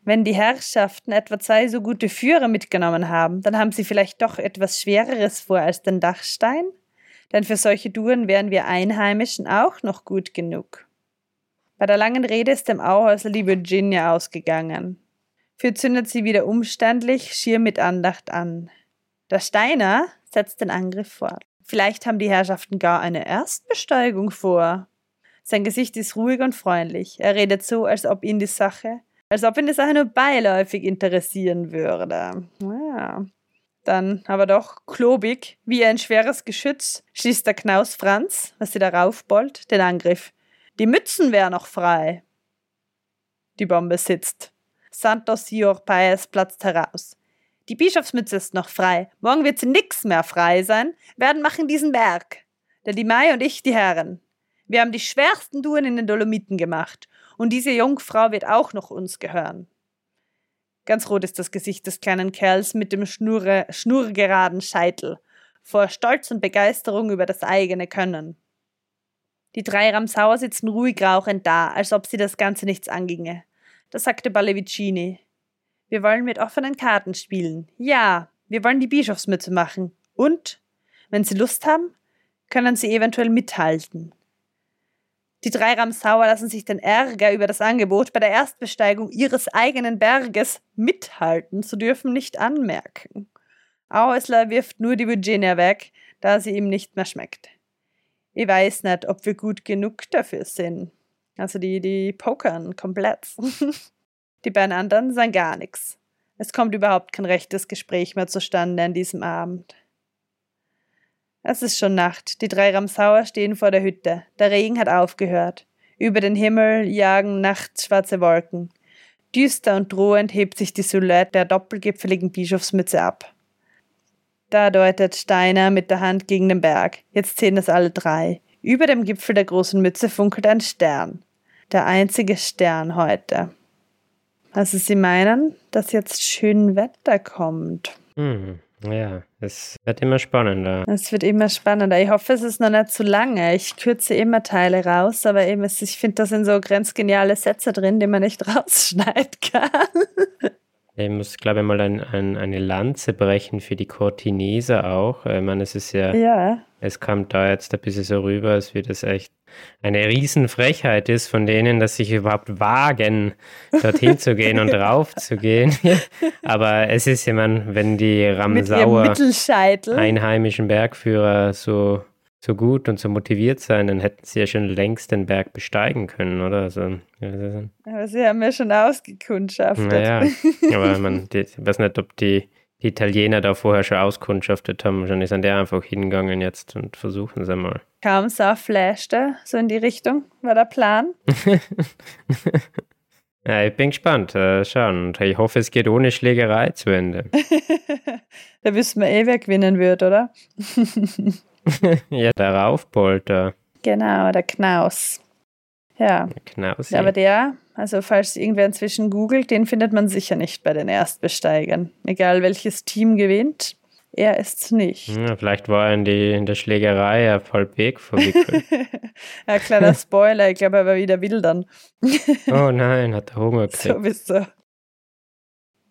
[SPEAKER 1] Wenn die Herrschaften etwa zwei so gute Führer mitgenommen haben, dann haben sie vielleicht doch etwas Schwereres vor als den Dachstein? Denn für solche Touren wären wir Einheimischen auch noch gut genug. Bei der langen Rede ist dem Auhäusler die Virginia ausgegangen. Für zündet sie wieder umständlich, schier mit Andacht an. Der Steiner setzt den Angriff fort. Vielleicht haben die Herrschaften gar eine Erstbesteigung vor. Sein Gesicht ist ruhig und freundlich. Er redet so, als ob ihn die Sache, als ob ihn die Sache nur beiläufig interessieren würde. Ja. Dann aber doch klobig, wie ein schweres Geschütz, schließt der Knaus Franz, was sie darauf bollt, den Angriff. Die Mützen wären noch frei. Die Bombe sitzt. Santos Sior Paes platzt heraus. Die Bischofsmütze ist noch frei. Morgen wird sie nix mehr frei sein. Werden machen diesen Berg. Der Limai und ich die Herren. Wir haben die schwersten Touren in den Dolomiten gemacht. Und diese Jungfrau wird auch noch uns gehören. Ganz rot ist das Gesicht des kleinen Kerls mit dem schnurre, schnurgeraden Scheitel. Vor Stolz und Begeisterung über das eigene Können. Die drei Ramsauer sitzen ruhig rauchend da, als ob sie das Ganze nichts anginge. Das sagte Balevicini. Wir wollen mit offenen Karten spielen. Ja, wir wollen die Bischofsmütze machen. Und, wenn Sie Lust haben, können Sie eventuell mithalten. Die drei Ramsauer lassen sich den Ärger über das Angebot, bei der Erstbesteigung ihres eigenen Berges mithalten zu dürfen, nicht anmerken. Auesler wirft nur die Virginia weg, da sie ihm nicht mehr schmeckt. Ich weiß nicht, ob wir gut genug dafür sind. Also die, die pokern komplett. die beiden anderen sagen gar nichts. Es kommt überhaupt kein rechtes Gespräch mehr zustande an diesem Abend. Es ist schon Nacht. Die drei Ramsauer stehen vor der Hütte. Der Regen hat aufgehört. Über den Himmel jagen nachts schwarze Wolken. Düster und drohend hebt sich die Silhouette der doppelgipfeligen Bischofsmütze ab. Da deutet Steiner mit der Hand gegen den Berg. Jetzt sehen es alle drei. Über dem Gipfel der großen Mütze funkelt ein Stern. Der einzige Stern heute. Also Sie meinen, dass jetzt schön Wetter kommt.
[SPEAKER 2] Hm, ja, es wird immer spannender.
[SPEAKER 1] Es wird immer spannender. Ich hoffe, es ist noch nicht zu lange. Ich kürze immer Teile raus, aber eben, ich finde, da sind so grenzgeniale Sätze drin, die man nicht rausschneiden kann.
[SPEAKER 2] Ich muss, glaube ich, mal ein, ein, eine Lanze brechen für die Cortineser auch. Ich meine, es ist ja,
[SPEAKER 1] ja,
[SPEAKER 2] es kam da jetzt ein bisschen so rüber, als wie das echt eine Riesenfrechheit ist von denen, dass sich überhaupt wagen, dorthin zu gehen und drauf zu gehen. Aber es ist ja, man, wenn die Ramsauer einheimischen Bergführer so so gut und so motiviert sein, dann hätten sie ja schon längst den Berg besteigen können, oder? Also,
[SPEAKER 1] aber sie haben ja schon ausgekundschaftet.
[SPEAKER 2] Naja, aber man, ich weiß nicht, ob die, die Italiener da vorher schon auskundschaftet haben. Wahrscheinlich sind die einfach hingegangen jetzt und versuchen es einmal.
[SPEAKER 1] Kaum sah flashte, so in die Richtung, war der Plan.
[SPEAKER 2] ja, ich bin gespannt. Äh, schauen. Und ich hoffe, es geht ohne Schlägerei zu Ende.
[SPEAKER 1] da wissen wir eh, wer gewinnen wird, oder?
[SPEAKER 2] ja, der Raufbolter.
[SPEAKER 1] Genau, der Knaus. Ja. Der
[SPEAKER 2] Knaus.
[SPEAKER 1] Aber der, also falls irgendwer inzwischen googelt, den findet man sicher nicht bei den Erstbesteigern. Egal welches Team gewinnt, er ist's nicht.
[SPEAKER 2] Ja, vielleicht war er in, die, in der Schlägerei auf Halbweg verwickelt.
[SPEAKER 1] ja, kleiner Spoiler, ich glaube, er war wieder wildern.
[SPEAKER 2] oh nein, hat er Hunger gekriegt.
[SPEAKER 1] Sowieso.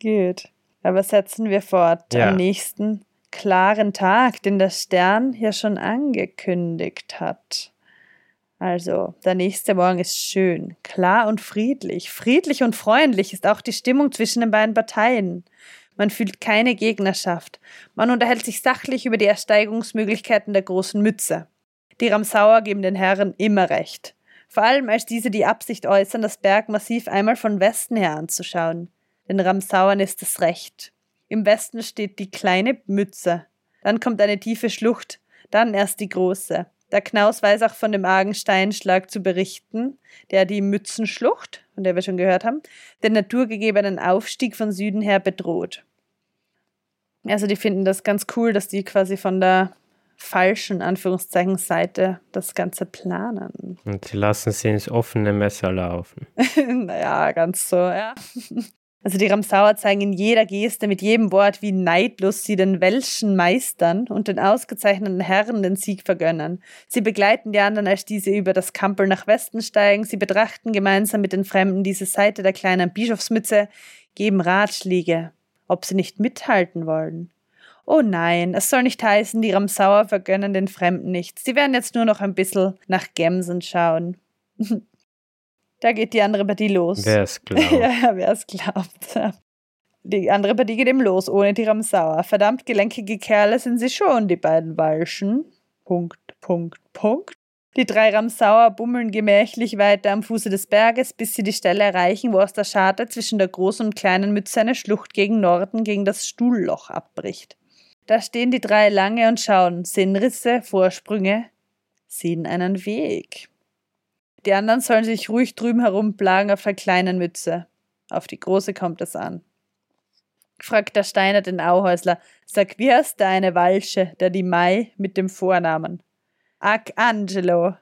[SPEAKER 1] Gut. Aber setzen wir fort. Ja. Am nächsten klaren Tag, den der Stern ja schon angekündigt hat. Also, der nächste Morgen ist schön, klar und friedlich. Friedlich und freundlich ist auch die Stimmung zwischen den beiden Parteien. Man fühlt keine Gegnerschaft. Man unterhält sich sachlich über die Ersteigungsmöglichkeiten der großen Mütze. Die Ramsauer geben den Herren immer recht. Vor allem als diese die Absicht äußern, das Bergmassiv einmal von Westen her anzuschauen. Den Ramsauern ist es recht. Im Westen steht die kleine Mütze. Dann kommt eine tiefe Schlucht, dann erst die große. Der Knaus weiß auch von dem argen Steinschlag zu berichten, der die Mützenschlucht, von der wir schon gehört haben, den naturgegebenen Aufstieg von Süden her bedroht. Also die finden das ganz cool, dass die quasi von der falschen Anführungszeichen Seite das Ganze planen.
[SPEAKER 2] Und sie lassen sie ins offene Messer laufen.
[SPEAKER 1] naja, ganz so, ja. Also die Ramsauer zeigen in jeder Geste, mit jedem Wort, wie neidlos sie den welschen Meistern und den ausgezeichneten Herren den Sieg vergönnen. Sie begleiten die anderen, als diese über das Kampel nach Westen steigen. Sie betrachten gemeinsam mit den Fremden diese Seite der kleinen Bischofsmütze, geben Ratschläge, ob sie nicht mithalten wollen. Oh nein, es soll nicht heißen, die Ramsauer vergönnen den Fremden nichts. Sie werden jetzt nur noch ein bisschen nach Gemsen schauen. Da geht die andere Partie los.
[SPEAKER 2] Wer es glaubt.
[SPEAKER 1] ja, wer es glaubt. Die andere Partie geht eben los, ohne die Ramsauer. Verdammt gelenkige Kerle sind sie schon, die beiden Walschen. Punkt, Punkt, Punkt. Die drei Ramsauer bummeln gemächlich weiter am Fuße des Berges, bis sie die Stelle erreichen, wo aus der Scharte zwischen der großen und kleinen Mütze eine Schlucht gegen Norden gegen das Stuhlloch abbricht. Da stehen die drei lange und schauen, sehen Risse, Vorsprünge, sehen einen Weg. Die anderen sollen sich ruhig drüben herumplagen auf der kleinen Mütze. Auf die große kommt es an. Fragt der Steiner den Auhäusler, sag, wie heißt deine Walsche, der die Mai mit dem Vornamen? Ag Angelo.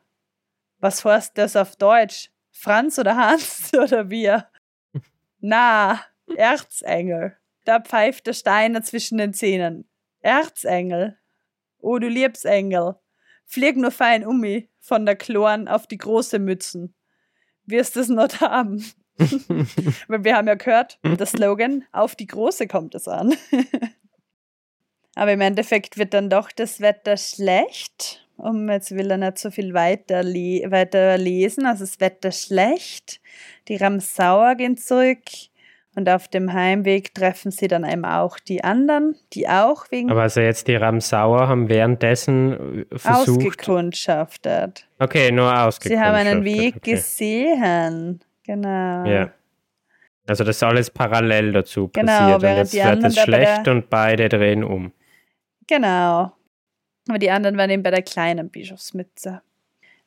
[SPEAKER 1] Was heißt das auf Deutsch? Franz oder Hans oder wir? Na, Erzengel. Da pfeift der Steiner zwischen den Zähnen. Erzengel. Oh, du Liebsengel. Flieg nur fein um mich von der Kloren auf die große Mützen. Wirst es not haben. Weil wir haben ja gehört, der Slogan, auf die große kommt es an. Aber im Endeffekt wird dann doch das Wetter schlecht. um jetzt will er nicht so viel weiter, le weiter lesen. Also das Wetter schlecht. Die Ramsauer gehen zurück. Und auf dem Heimweg treffen sie dann eben auch die anderen, die auch wegen.
[SPEAKER 2] Aber also jetzt die Ramsauer haben währenddessen äh, versucht.
[SPEAKER 1] Ausgekundschaftet.
[SPEAKER 2] Okay, nur ausgekundschaftet.
[SPEAKER 1] Sie haben einen Weg okay. gesehen. Genau.
[SPEAKER 2] Ja. Also das ist alles parallel dazu genau, passiert. Während und jetzt die wird es schlecht und beide drehen um.
[SPEAKER 1] Genau. Aber die anderen waren eben bei der kleinen Bischofsmütze.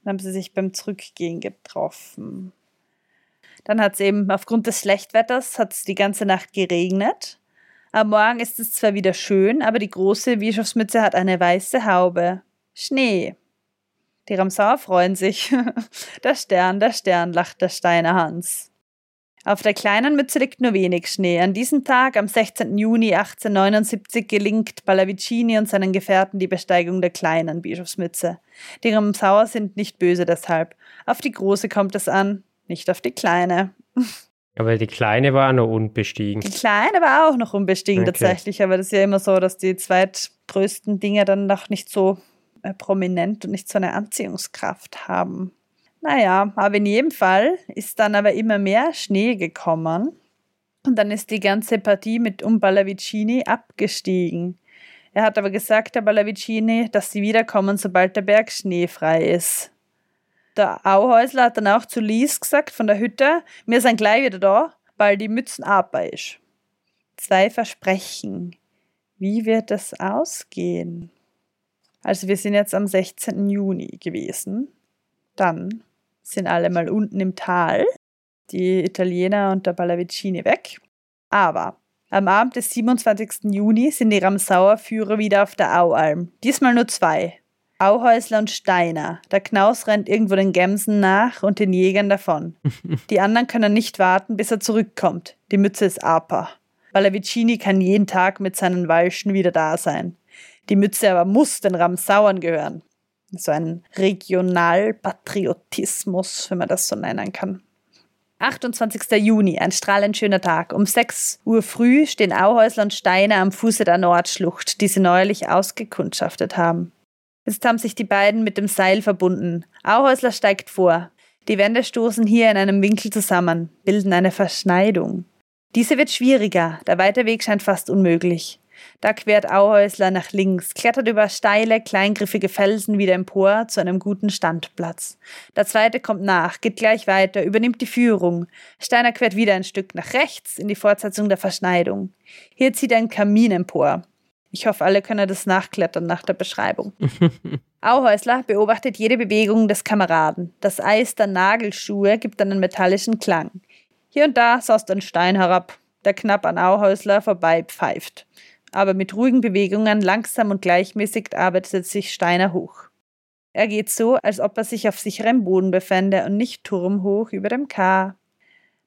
[SPEAKER 1] Dann haben sie sich beim Zurückgehen getroffen. Dann hat es eben aufgrund des Schlechtwetters hat's die ganze Nacht geregnet. Am Morgen ist es zwar wieder schön, aber die große Bischofsmütze hat eine weiße Haube. Schnee. Die Ramsauer freuen sich. der Stern, der Stern, lacht der Steiner Hans. Auf der kleinen Mütze liegt nur wenig Schnee. An diesem Tag, am 16. Juni 1879, gelingt Pallavicini und seinen Gefährten die Besteigung der kleinen Bischofsmütze. Die Ramsauer sind nicht böse deshalb. Auf die große kommt es an nicht auf die kleine.
[SPEAKER 2] Aber die kleine war auch noch unbestiegen.
[SPEAKER 1] Die kleine war auch noch unbestiegen okay. tatsächlich, aber das ist ja immer so, dass die zweitgrößten Dinge dann noch nicht so äh, prominent und nicht so eine Anziehungskraft haben. Naja, aber in jedem Fall ist dann aber immer mehr Schnee gekommen und dann ist die ganze Partie mit um Ballavicini abgestiegen. Er hat aber gesagt, der Ballavicini, dass sie wiederkommen, sobald der Berg schneefrei ist. Der Auhäusler hat dann auch zu Lies gesagt von der Hütte, wir sind gleich wieder da, weil die Mützen abbar ist. Zwei Versprechen. Wie wird das ausgehen? Also wir sind jetzt am 16. Juni gewesen. Dann sind alle mal unten im Tal, die Italiener und der Ballavicini weg. Aber am Abend des 27. Juni sind die Ramsauer Führer wieder auf der Aualm. Diesmal nur zwei. Auhäusler und Steiner. Der Knaus rennt irgendwo den Gemsen nach und den Jägern davon. Die anderen können nicht warten, bis er zurückkommt. Die Mütze ist Apa. Pallavicini kann jeden Tag mit seinen Walschen wieder da sein. Die Mütze aber muss den Ramsauern gehören. So ein Regionalpatriotismus, wenn man das so nennen kann. 28. Juni, ein strahlend schöner Tag. Um 6 Uhr früh stehen Auhäusler und Steiner am Fuße der Nordschlucht, die sie neulich ausgekundschaftet haben. Jetzt haben sich die beiden mit dem Seil verbunden. Auhäusler steigt vor. Die Wände stoßen hier in einem Winkel zusammen, bilden eine Verschneidung. Diese wird schwieriger, der weite Weg scheint fast unmöglich. Da quert Auhäusler nach links, klettert über steile, kleingriffige Felsen wieder empor zu einem guten Standplatz. Der zweite kommt nach, geht gleich weiter, übernimmt die Führung. Steiner quert wieder ein Stück nach rechts in die Fortsetzung der Verschneidung. Hier zieht ein Kamin empor. Ich hoffe, alle können das nachklettern nach der Beschreibung. Auhäusler beobachtet jede Bewegung des Kameraden. Das Eis der Nagelschuhe gibt einen metallischen Klang. Hier und da saust ein Stein herab, der knapp an Auhäusler vorbei pfeift. Aber mit ruhigen Bewegungen, langsam und gleichmäßig arbeitet sich Steiner hoch. Er geht so, als ob er sich auf sicherem Boden befände und nicht turmhoch über dem K.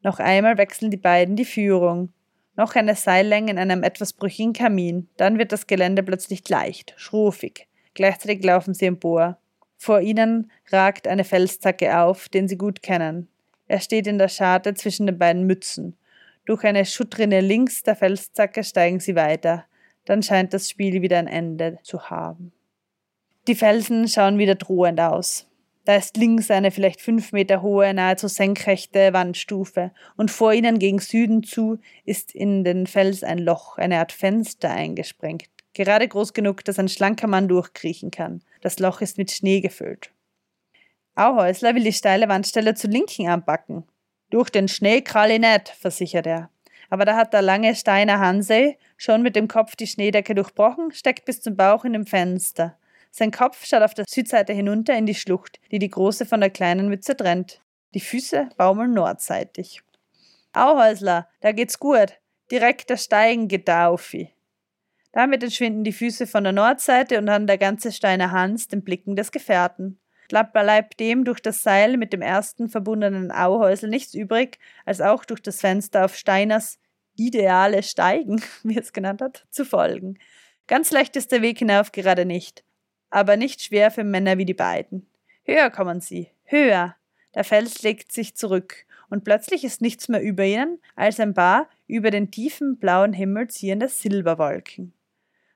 [SPEAKER 1] Noch einmal wechseln die beiden die Führung. Noch eine Seillänge in einem etwas brüchigen Kamin. Dann wird das Gelände plötzlich leicht, schrofig. Gleichzeitig laufen sie empor. Vor ihnen ragt eine Felszacke auf, den sie gut kennen. Er steht in der Scharte zwischen den beiden Mützen. Durch eine Schuttrinne links der Felszacke steigen sie weiter. Dann scheint das Spiel wieder ein Ende zu haben. Die Felsen schauen wieder drohend aus. Da ist links eine vielleicht fünf Meter hohe, nahezu senkrechte Wandstufe, und vor ihnen gegen Süden zu ist in den Fels ein Loch, eine Art Fenster eingesprengt, gerade groß genug, dass ein schlanker Mann durchkriechen kann. Das Loch ist mit Schnee gefüllt. Auhäusler will die steile Wandstelle zu Linken anpacken. Durch den Schnee krall ich nicht, versichert er. Aber da hat der lange Steiner Hansey schon mit dem Kopf die Schneedecke durchbrochen, steckt bis zum Bauch in dem Fenster. Sein Kopf schaut auf der Südseite hinunter in die Schlucht, die die große von der kleinen Mütze trennt. Die Füße baumeln nordseitig. Auhäusler, da geht's gut. Direkt der Steigen geht da auf. Damit entschwinden die Füße von der Nordseite und dann der ganze Steiner Hans den Blicken des Gefährten. Bleibt dem durch das Seil mit dem ersten verbundenen Auhäusel nichts übrig, als auch durch das Fenster auf Steiners ideale Steigen, wie er es genannt hat, zu folgen. Ganz leicht ist der Weg hinauf gerade nicht aber nicht schwer für Männer wie die beiden. Höher kommen sie, höher. Der Fels legt sich zurück, und plötzlich ist nichts mehr über ihnen als ein paar über den tiefen blauen Himmel ziehende Silberwolken.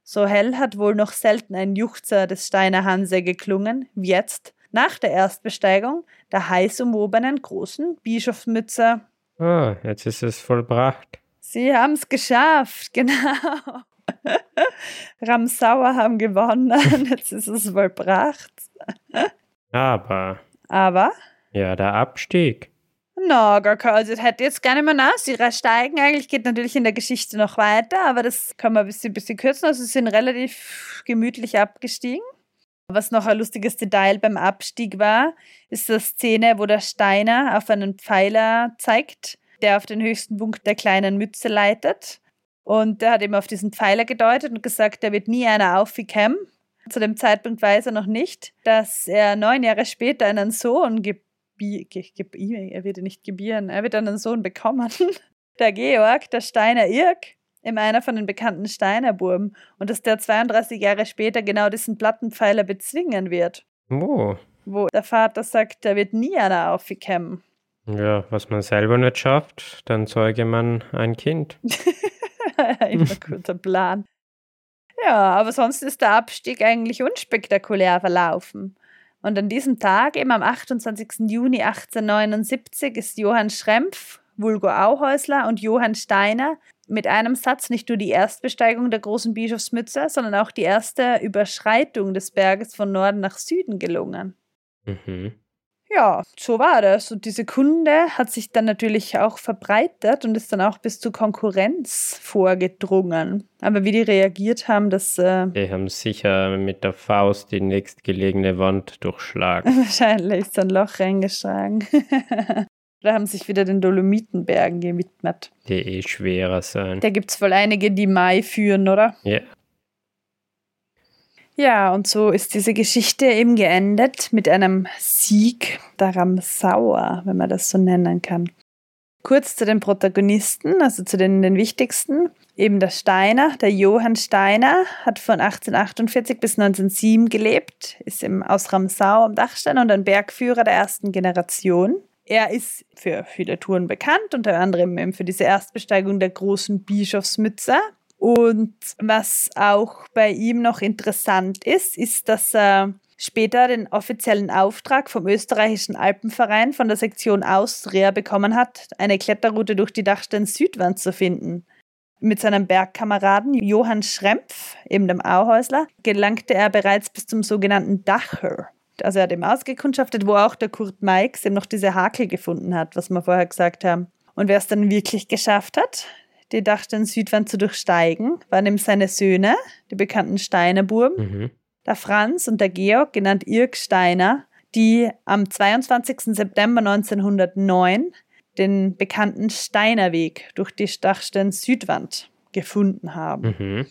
[SPEAKER 1] So hell hat wohl noch selten ein Juchzer des Steiner Hanse geklungen, wie jetzt, nach der Erstbesteigung der heiß umwobenen großen Bischofsmütze.
[SPEAKER 2] Oh, jetzt ist es vollbracht.
[SPEAKER 1] Sie haben es geschafft, genau. Ramsauer haben gewonnen, jetzt ist es vollbracht.
[SPEAKER 2] Aber.
[SPEAKER 1] Aber?
[SPEAKER 2] Ja, der Abstieg.
[SPEAKER 1] Na, gar kein, also das hätte jetzt gar nicht mehr nach. Sie steigen eigentlich, geht natürlich in der Geschichte noch weiter, aber das kann man ein bisschen, bisschen kürzen. Also sie sind relativ gemütlich abgestiegen. Was noch ein lustiges Detail beim Abstieg war, ist die Szene, wo der Steiner auf einen Pfeiler zeigt, der auf den höchsten Punkt der kleinen Mütze leitet. Und der hat eben auf diesen Pfeiler gedeutet und gesagt, da wird nie einer aufgekommen. Zu dem Zeitpunkt weiß er noch nicht, dass er neun Jahre später einen Sohn gibt. Er wird nicht gebieren, er wird einen Sohn bekommen. Der Georg, der Steiner Irk, eben einer von den bekannten Steinerburben. Und dass der 32 Jahre später genau diesen Plattenpfeiler bezwingen wird.
[SPEAKER 2] Oh.
[SPEAKER 1] Wo der Vater sagt, da wird nie einer aufgekommen.
[SPEAKER 2] Ja, was man selber nicht schafft, dann zeuge man ein Kind.
[SPEAKER 1] Immer guter Plan. Ja, aber sonst ist der Abstieg eigentlich unspektakulär verlaufen. Und an diesem Tag, eben am 28. Juni 1879, ist Johann Schrempf, Vulgo Auhäusler und Johann Steiner mit einem Satz nicht nur die Erstbesteigung der großen Bischofsmütze, sondern auch die erste Überschreitung des Berges von Norden nach Süden gelungen.
[SPEAKER 2] Mhm
[SPEAKER 1] ja, so war das. Und diese Kunde hat sich dann natürlich auch verbreitet und ist dann auch bis zur Konkurrenz vorgedrungen. Aber wie die reagiert haben, das. Äh
[SPEAKER 2] die haben sicher mit der Faust die nächstgelegene Wand durchschlagen.
[SPEAKER 1] Wahrscheinlich ist ein Loch reingeschlagen. Da haben sich wieder den Dolomitenbergen gewidmet.
[SPEAKER 2] Die eh schwerer sein.
[SPEAKER 1] Da gibt es wohl einige, die Mai führen, oder?
[SPEAKER 2] Ja.
[SPEAKER 1] Ja, und so ist diese Geschichte eben geendet mit einem Sieg der Ramsauer, wenn man das so nennen kann. Kurz zu den Protagonisten, also zu den, den wichtigsten. Eben der Steiner, der Johann Steiner, hat von 1848 bis 1907 gelebt, ist eben aus Ramsau am Dachstein und ein Bergführer der ersten Generation. Er ist für viele Touren bekannt, unter anderem eben für diese Erstbesteigung der großen Bischofsmütze, und was auch bei ihm noch interessant ist, ist, dass er später den offiziellen Auftrag vom österreichischen Alpenverein von der Sektion Austria bekommen hat, eine Kletterroute durch die Dachstein Südwand zu finden. Mit seinem Bergkameraden Johann Schrempf, eben dem Auhäusler, gelangte er bereits bis zum sogenannten Dacher. Also er hat eben ausgekundschaftet, wo auch der Kurt Meix eben noch diese Hakel gefunden hat, was wir vorher gesagt haben. Und wer es dann wirklich geschafft hat, die dachten, Südwand zu durchsteigen, waren eben seine Söhne, die bekannten Steinerburgen, mhm. der Franz und der Georg, genannt Irk Steiner, die am 22. September 1909 den bekannten Steinerweg durch die Dachstein Südwand gefunden haben. Mhm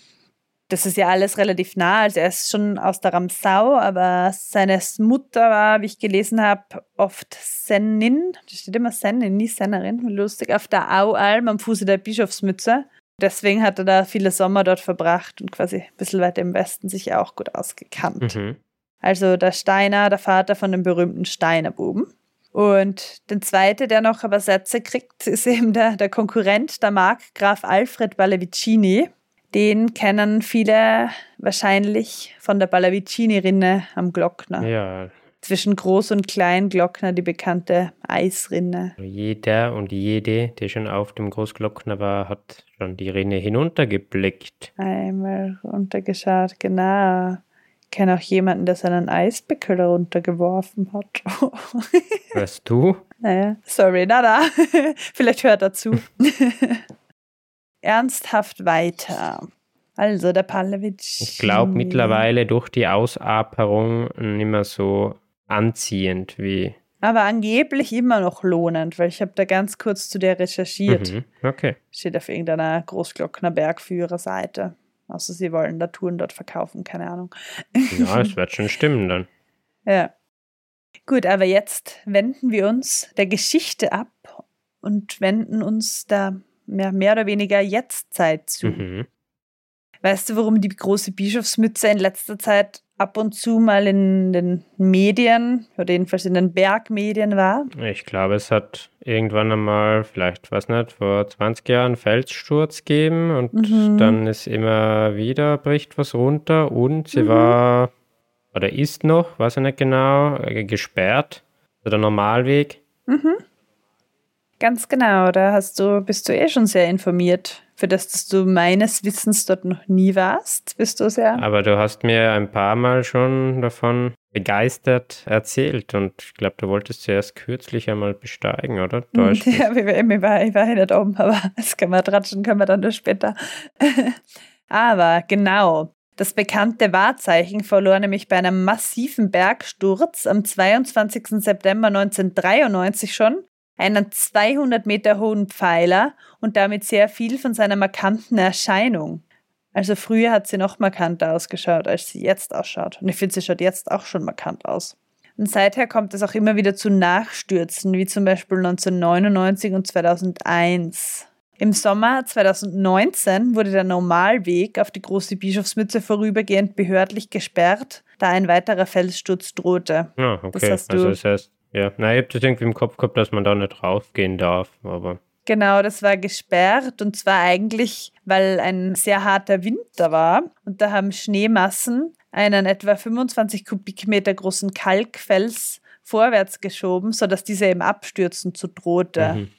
[SPEAKER 1] das ist ja alles relativ nah. Also er ist schon aus der Ramsau, aber seine Mutter war, wie ich gelesen habe, oft Sennin. Da steht immer Sennin, nie Sennerin. Lustig. Auf der Aualm am Fuße der Bischofsmütze. Deswegen hat er da viele Sommer dort verbracht und quasi ein bisschen weiter im Westen sich auch gut ausgekannt. Mhm. Also der Steiner, der Vater von dem berühmten Steinerbuben. Und der zweite, der noch aber Sätze kriegt, ist eben der, der Konkurrent, der Markgraf Alfred Ballavicini den kennen viele wahrscheinlich von der Ballavicini-Rinne am Glockner.
[SPEAKER 2] Ja.
[SPEAKER 1] Zwischen Groß- und Kleinglockner die bekannte Eisrinne.
[SPEAKER 2] Jeder und jede, der schon auf dem Großglockner war, hat schon die Rinne hinuntergeblickt.
[SPEAKER 1] Einmal runtergeschaut, genau. Ich kenne auch jemanden, der seinen Eisbeckel runtergeworfen hat.
[SPEAKER 2] Weißt du?
[SPEAKER 1] Naja, sorry, nada. Vielleicht hört er zu ernsthaft weiter. Also der Pavlovich.
[SPEAKER 2] Ich glaube mittlerweile durch die Ausaperung nicht mehr so anziehend wie.
[SPEAKER 1] Aber angeblich immer noch lohnend, weil ich habe da ganz kurz zu der recherchiert.
[SPEAKER 2] Mhm, okay.
[SPEAKER 1] Steht auf irgendeiner Großglockner Bergführerseite. Außer sie wollen da Touren dort verkaufen, keine Ahnung.
[SPEAKER 2] Ja, es wird schon stimmen dann.
[SPEAKER 1] Ja. Gut, aber jetzt wenden wir uns der Geschichte ab und wenden uns der mehr, mehr oder weniger Jetztzeit zu. Mhm. Weißt du, warum die große Bischofsmütze in letzter Zeit ab und zu mal in den Medien oder jedenfalls in den Bergmedien war?
[SPEAKER 2] Ich glaube, es hat irgendwann einmal, vielleicht, was nicht, vor 20 Jahren Felssturz gegeben und mhm. dann ist immer wieder, bricht was runter und sie mhm. war oder ist noch, weiß ich nicht genau, äh, gesperrt. Also der Normalweg.
[SPEAKER 1] Mhm. Ganz genau, da hast du, bist du eh schon sehr informiert. Für das, dass du meines Wissens dort noch nie warst, bist du sehr.
[SPEAKER 2] Aber du hast mir ein paar Mal schon davon begeistert erzählt und ich glaube, du wolltest zuerst kürzlich einmal besteigen, oder?
[SPEAKER 1] Täuscht ja, ich war, ich war, war nicht oben, aber das können wir tratschen, können wir dann noch später. aber genau, das bekannte Wahrzeichen verlor nämlich bei einem massiven Bergsturz am 22. September 1993 schon einen 200 Meter hohen Pfeiler und damit sehr viel von seiner markanten Erscheinung. Also früher hat sie noch markanter ausgeschaut, als sie jetzt ausschaut. Und ich finde, sie schaut jetzt auch schon markant aus. Und seither kommt es auch immer wieder zu Nachstürzen, wie zum Beispiel 1999 und 2001. Im Sommer 2019 wurde der Normalweg auf die große Bischofsmütze vorübergehend behördlich gesperrt, da ein weiterer Felssturz drohte.
[SPEAKER 2] Ja, okay. Das also das heißt, ja, na, ich habe das irgendwie im Kopf gehabt, dass man da nicht raufgehen darf, aber.
[SPEAKER 1] Genau, das war gesperrt und zwar eigentlich, weil ein sehr harter Winter war und da haben Schneemassen einen etwa 25 Kubikmeter großen Kalkfels vorwärts geschoben, sodass dieser eben abstürzen zu drohte. Mhm.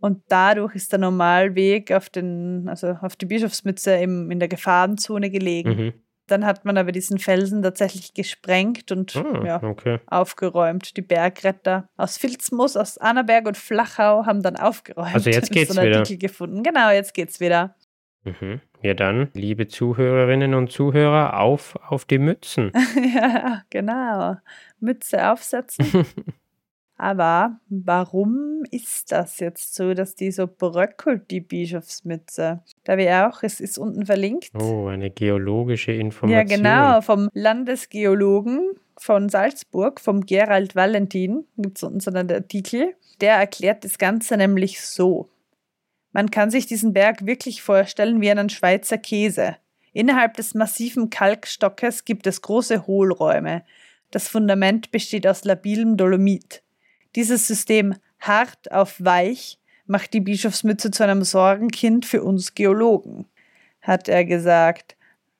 [SPEAKER 1] Und dadurch ist der Normalweg auf, den, also auf die Bischofsmütze im, in der Gefahrenzone gelegen. Mhm. Dann hat man aber diesen Felsen tatsächlich gesprengt und ah, ja, okay. aufgeräumt. Die Bergretter aus Filzmoos, aus Annaberg und Flachau haben dann aufgeräumt.
[SPEAKER 2] Also jetzt geht's so wieder.
[SPEAKER 1] gefunden. Genau, jetzt geht's wieder.
[SPEAKER 2] Mhm. Ja dann, liebe Zuhörerinnen und Zuhörer, auf auf die Mützen.
[SPEAKER 1] ja, genau. Mütze aufsetzen. Aber warum ist das jetzt so, dass die so bröckelt, die Bischofsmütze? Da wir auch, es ist unten verlinkt.
[SPEAKER 2] Oh, eine geologische Information.
[SPEAKER 1] Ja, genau, vom Landesgeologen von Salzburg, vom Gerald Valentin, gibt es unten so einen Artikel. Der erklärt das Ganze nämlich so. Man kann sich diesen Berg wirklich vorstellen wie einen Schweizer Käse. Innerhalb des massiven Kalkstockes gibt es große Hohlräume. Das Fundament besteht aus labilem Dolomit. Dieses System hart auf weich macht die Bischofsmütze zu einem Sorgenkind für uns Geologen, hat er gesagt.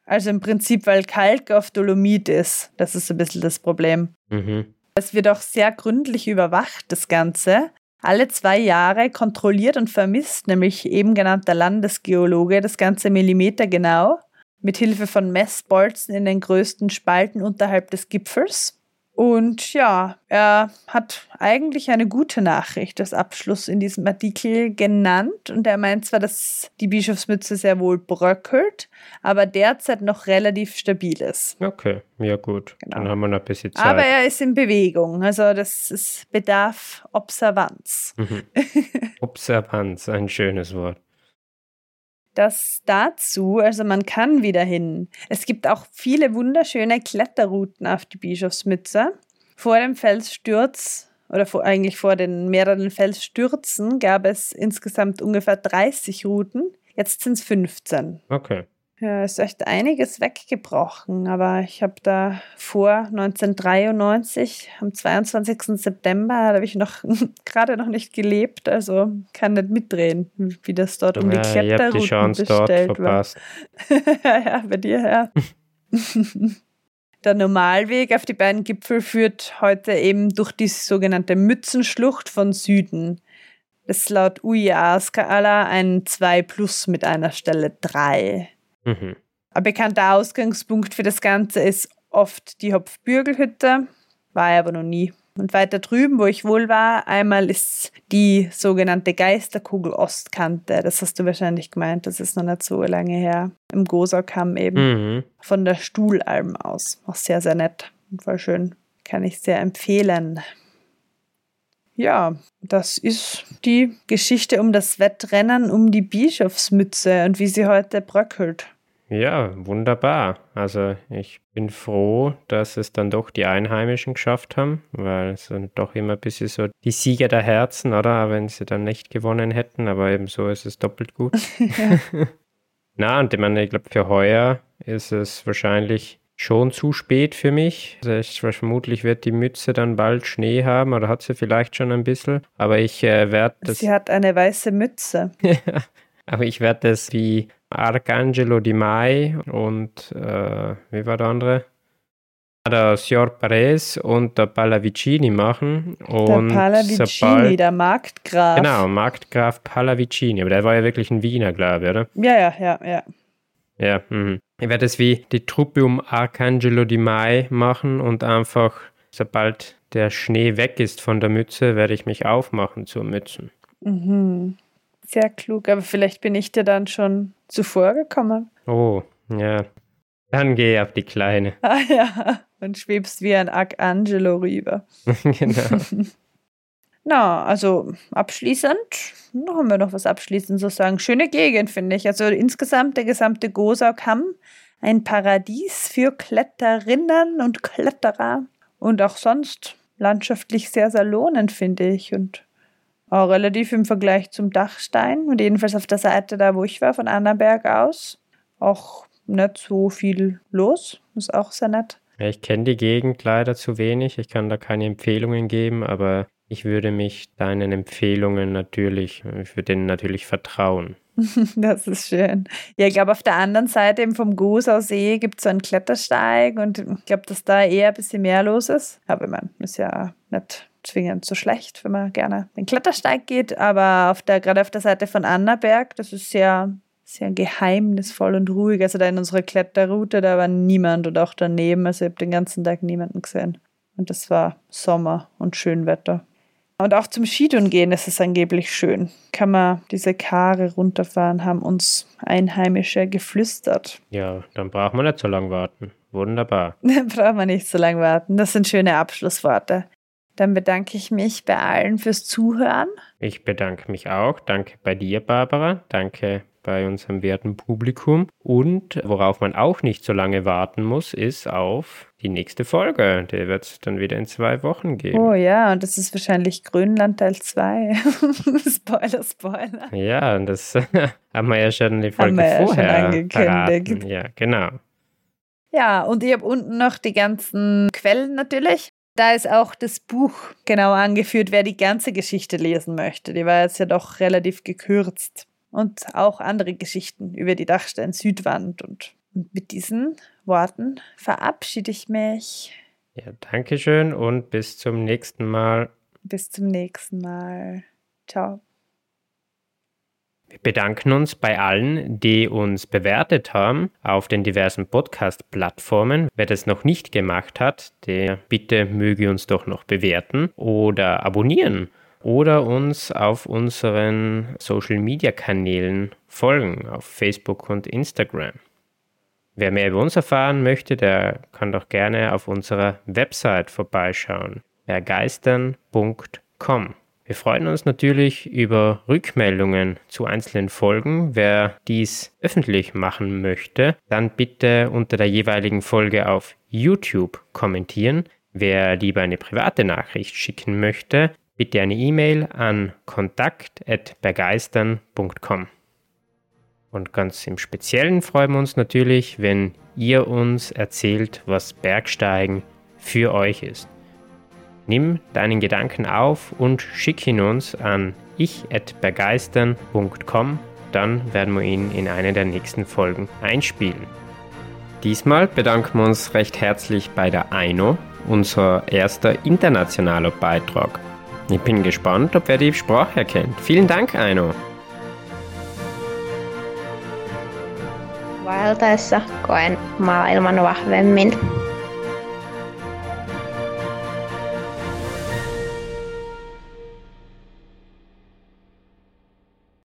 [SPEAKER 1] Also im Prinzip, weil Kalk auf Dolomit ist. Das ist ein bisschen das Problem. Mhm. Es wird auch sehr gründlich überwacht, das Ganze. Alle zwei Jahre kontrolliert und vermisst nämlich eben genannter Landesgeologe das Ganze Millimeter genau mit Hilfe von Messbolzen in den größten Spalten unterhalb des Gipfels. Und ja, er hat eigentlich eine gute Nachricht als Abschluss in diesem Artikel genannt. Und er meint zwar, dass die Bischofsmütze sehr wohl bröckelt, aber derzeit noch relativ stabil ist.
[SPEAKER 2] Okay, ja gut. Genau. Dann haben wir noch ein bisschen Zeit.
[SPEAKER 1] Aber er ist in Bewegung. Also das ist bedarf Observanz.
[SPEAKER 2] Mhm. Observanz, ein schönes Wort
[SPEAKER 1] das dazu, also man kann wieder hin. Es gibt auch viele wunderschöne Kletterrouten auf die Bischofsmütze. Vor dem Felssturz oder vor, eigentlich vor den mehreren Felsstürzen gab es insgesamt ungefähr 30 Routen. Jetzt sind es 15.
[SPEAKER 2] Okay.
[SPEAKER 1] Ja, ist echt einiges weggebrochen, aber ich habe da vor 1993, am 22. September, da habe ich noch gerade noch nicht gelebt, also kann nicht mitdrehen, wie das dort um die ja, Kletterrouten die Chance bestellt dort war. ja, bei dir, ja. Der Normalweg auf die beiden Gipfel führt heute eben durch die sogenannte Mützenschlucht von Süden. Das ist laut UIA-Skala ein 2 plus mit einer Stelle 3. Mhm. Ein bekannter Ausgangspunkt für das Ganze ist oft die Hopfbürgelhütte, war ich aber noch nie. Und weiter drüben, wo ich wohl war, einmal ist die sogenannte Geisterkugel Ostkante. Das hast du wahrscheinlich gemeint, das ist noch nicht so lange her. Im Gosaukamm eben. Mhm. Von der Stuhlalm aus. Auch sehr, sehr nett und voll schön. Kann ich sehr empfehlen. Ja, das ist die Geschichte um das Wettrennen um die Bischofsmütze und wie sie heute bröckelt.
[SPEAKER 2] Ja, wunderbar. Also ich bin froh, dass es dann doch die Einheimischen geschafft haben, weil es sind doch immer ein bisschen so die Sieger der Herzen, oder? Wenn sie dann nicht gewonnen hätten, aber eben so ist es doppelt gut. Na, und ich meine, ich glaube, für heuer ist es wahrscheinlich schon zu spät für mich. Also ich, vermutlich wird die Mütze dann bald Schnee haben oder hat sie vielleicht schon ein bisschen. Aber ich äh, werde das.
[SPEAKER 1] Sie hat eine weiße Mütze.
[SPEAKER 2] Aber ich werde das wie Arcangelo Di Mai und äh, wie war der andere? Der Signor Perez und der Pallavicini machen. Und
[SPEAKER 1] der Pallavicini, der Marktgraf.
[SPEAKER 2] Genau, Marktgraf Pallavicini. Aber der war ja wirklich ein Wiener, glaube ich, oder?
[SPEAKER 1] Ja, ja, ja, ja.
[SPEAKER 2] Ja, mh. ich werde es wie die Truppe um Arcangelo Di Mai machen und einfach, sobald der Schnee weg ist von der Mütze, werde ich mich aufmachen zur Mützen.
[SPEAKER 1] Mhm. Sehr klug, aber vielleicht bin ich dir dann schon zuvor gekommen.
[SPEAKER 2] Oh, ja. Dann geh auf die Kleine.
[SPEAKER 1] Ah ja, und schwebst wie ein Arcangelo rüber.
[SPEAKER 2] genau.
[SPEAKER 1] Na, also abschließend, noch haben wir noch was abschließend zu sagen. Schöne Gegend, finde ich. Also insgesamt der gesamte Gosau-Kamm, ein Paradies für Kletterinnen und Kletterer. Und auch sonst landschaftlich sehr, sehr lohnend, finde ich. Und auch relativ im Vergleich zum Dachstein. Und jedenfalls auf der Seite da, wo ich war, von Annaberg aus, auch nicht so viel los. Ist auch sehr nett.
[SPEAKER 2] Ich kenne die Gegend leider zu wenig. Ich kann da keine Empfehlungen geben, aber ich würde mich deinen Empfehlungen natürlich, ich würde denen natürlich vertrauen.
[SPEAKER 1] Das ist schön. Ja, ich glaube, auf der anderen Seite eben vom Gosau See gibt es so einen Klettersteig und ich glaube, dass da eher ein bisschen mehr los ist. Aber man ist ja nicht zwingend so schlecht, wenn man gerne den Klettersteig geht. Aber auf der, gerade auf der Seite von Annaberg, das ist sehr, sehr geheimnisvoll und ruhig. Also da in unserer Kletterroute, da war niemand und auch daneben. Also ich habe den ganzen Tag niemanden gesehen. Und das war Sommer und Schönwetter. Und auch zum Skitouren gehen ist es angeblich schön. Kann man diese Kare runterfahren, haben uns Einheimische geflüstert.
[SPEAKER 2] Ja, dann braucht man nicht so lange warten. Wunderbar.
[SPEAKER 1] Dann braucht man nicht so lange warten. Das sind schöne Abschlussworte. Dann bedanke ich mich bei allen fürs Zuhören.
[SPEAKER 2] Ich bedanke mich auch. Danke bei dir, Barbara. Danke bei unserem werten Publikum. Und worauf man auch nicht so lange warten muss, ist auf die nächste Folge. Die wird es dann wieder in zwei Wochen geben.
[SPEAKER 1] Oh ja, und das ist wahrscheinlich Grönland Teil 2. Spoiler, Spoiler.
[SPEAKER 2] Ja, und das haben wir ja schon die Folge haben vorher ja. Verraten. Ja, genau.
[SPEAKER 1] Ja, und ich habe unten noch die ganzen Quellen natürlich. Da ist auch das Buch genau angeführt, wer die ganze Geschichte lesen möchte. Die war jetzt ja doch relativ gekürzt und auch andere Geschichten über die Dachstein-Südwand. Und, und mit diesen Worten verabschiede ich mich.
[SPEAKER 2] Ja, danke schön und bis zum nächsten Mal.
[SPEAKER 1] Bis zum nächsten Mal. Ciao.
[SPEAKER 2] Wir bedanken uns bei allen, die uns bewertet haben auf den diversen Podcast-Plattformen. Wer das noch nicht gemacht hat, der bitte möge uns doch noch bewerten oder abonnieren oder uns auf unseren Social-Media-Kanälen folgen, auf Facebook und Instagram. Wer mehr über uns erfahren möchte, der kann doch gerne auf unserer Website vorbeischauen, ergeistern.com. Wir freuen uns natürlich über Rückmeldungen zu einzelnen Folgen. Wer dies öffentlich machen möchte, dann bitte unter der jeweiligen Folge auf YouTube kommentieren. Wer lieber eine private Nachricht schicken möchte, bitte eine E-Mail an kontakt.begeistern.com. Und ganz im Speziellen freuen wir uns natürlich, wenn ihr uns erzählt, was Bergsteigen für euch ist. Nimm deinen Gedanken auf und schick ihn uns an ich.begeistern.com, dann werden wir ihn in einer der nächsten Folgen einspielen. Diesmal bedanken wir uns recht herzlich bei der Aino, unser erster internationaler Beitrag. Ich bin gespannt, ob er die Sprache erkennt. Vielen Dank, Aino.
[SPEAKER 3] Vaeltaessa koen maailman vahvemmin.